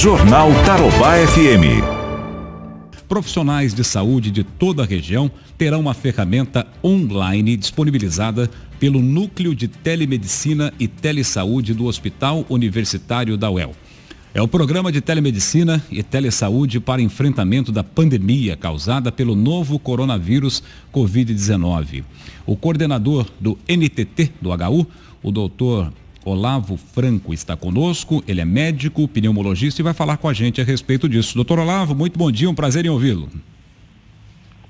Jornal Tarobá FM. Profissionais de saúde de toda a região terão uma ferramenta online disponibilizada pelo Núcleo de Telemedicina e Telesaúde do Hospital Universitário da UEL. É o programa de telemedicina e telesaúde para enfrentamento da pandemia causada pelo novo coronavírus Covid-19. O coordenador do NTT do HU, o doutor Olavo Franco, está conosco. Ele é médico, pneumologista e vai falar com a gente a respeito disso. Doutor Olavo, muito bom dia, um prazer em ouvi-lo.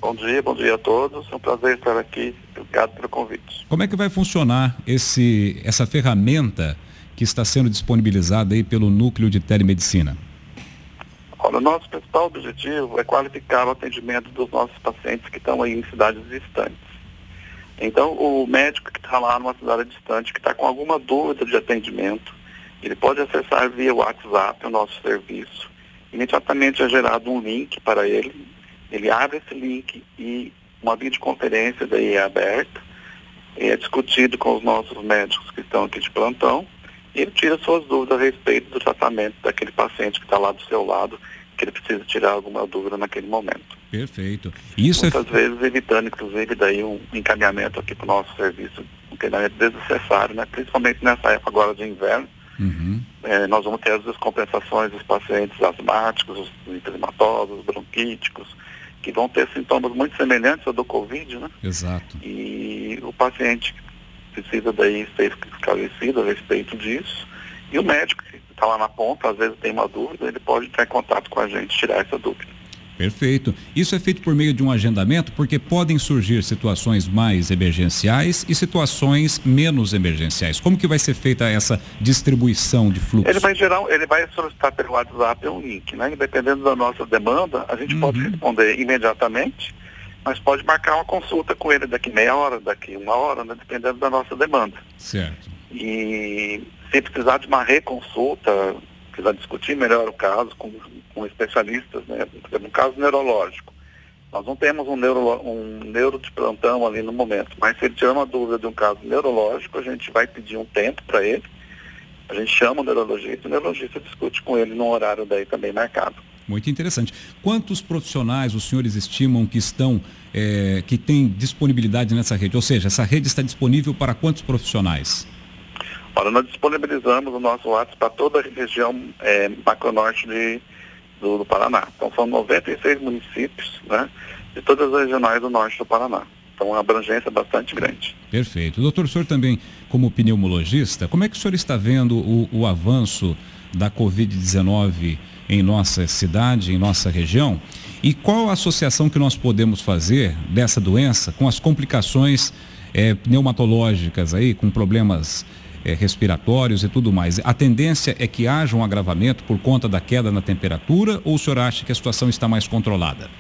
Bom dia, bom dia a todos. É um prazer estar aqui. Obrigado pelo convite. Como é que vai funcionar esse, essa ferramenta? que está sendo disponibilizada aí pelo núcleo de telemedicina? Olha, o nosso principal objetivo é qualificar o atendimento dos nossos pacientes que estão aí em cidades distantes. Então, o médico que está lá numa cidade distante, que está com alguma dúvida de atendimento, ele pode acessar via WhatsApp o nosso serviço. Imediatamente é gerado um link para ele, ele abre esse link e uma videoconferência daí é aberta, é discutido com os nossos médicos que estão aqui de plantão, ele tira suas dúvidas a respeito do tratamento daquele paciente que está lá do seu lado, que ele precisa tirar alguma dúvida naquele momento. Perfeito. Isso é Muitas é... vezes evitando, inclusive, daí um encaminhamento aqui para o nosso serviço, um treinamento desnecessário, né? principalmente nessa época agora de inverno. Uhum. É, nós vamos ter as descompensações dos pacientes asmáticos, os intrahematoses, bronquíticos, que vão ter sintomas muito semelhantes ao do Covid, né? Exato. E o paciente precisa daí ser esclarecido a respeito disso. E o médico está lá na ponta, às vezes tem uma dúvida, ele pode entrar em contato com a gente, tirar essa dúvida. Perfeito. Isso é feito por meio de um agendamento, porque podem surgir situações mais emergenciais e situações menos emergenciais. Como que vai ser feita essa distribuição de fluxo? Ele vai gerar, ele vai solicitar pelo WhatsApp um link, né? Dependendo da nossa demanda, a gente uhum. pode responder imediatamente mas pode marcar uma consulta com ele daqui meia hora, daqui uma hora, né, dependendo da nossa demanda. Certo. E se precisar de uma reconsulta, precisar discutir melhor o caso com, com especialistas, né, um caso neurológico. Nós não temos um neuro, um neuro de plantão ali no momento, mas se ele tiver uma dúvida de um caso neurológico, a gente vai pedir um tempo para ele, a gente chama o neurologista e o neurologista discute com ele num horário daí também marcado. Muito interessante. Quantos profissionais os senhores estimam que estão, é, que têm disponibilidade nessa rede? Ou seja, essa rede está disponível para quantos profissionais? Olha, nós disponibilizamos o nosso WhatsApp para toda a região é, macronorte de, do, do, Paraná. Então são 96 municípios, né? De todas as regionais do norte do Paraná. Então uma abrangência bastante grande. Perfeito. Doutor, o senhor também, como pneumologista, como é que o senhor está vendo o, o avanço da Covid-19 em nossa cidade, em nossa região? E qual a associação que nós podemos fazer dessa doença com as complicações é, pneumatológicas aí, com problemas é, respiratórios e tudo mais? A tendência é que haja um agravamento por conta da queda na temperatura ou o senhor acha que a situação está mais controlada?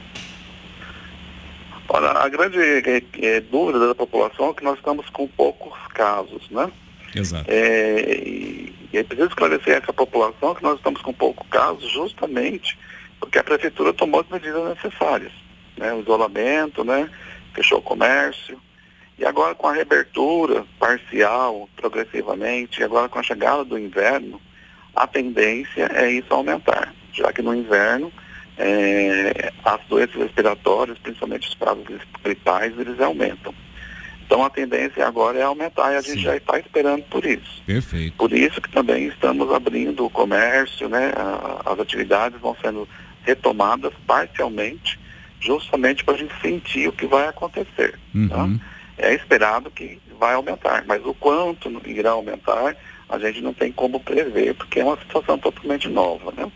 Olha, a grande é, é, dúvida da população é que nós estamos com poucos casos, né? Exato. É, e, e é preciso esclarecer essa população que nós estamos com pouco caso justamente porque a prefeitura tomou as medidas necessárias, né? O isolamento, né? Fechou o comércio. E agora com a reabertura parcial, progressivamente, e agora com a chegada do inverno, a tendência é isso aumentar, já que no inverno é, as doenças respiratórias, principalmente os prados gripais, eles aumentam. Então a tendência agora é aumentar e a gente Sim. já está esperando por isso. Perfeito. Por isso que também estamos abrindo o comércio, né? As atividades vão sendo retomadas parcialmente, justamente para a gente sentir o que vai acontecer. Tá? Uhum. Tá? É esperado que vai aumentar, mas o quanto irá aumentar, a gente não tem como prever, porque é uma situação totalmente nova, né?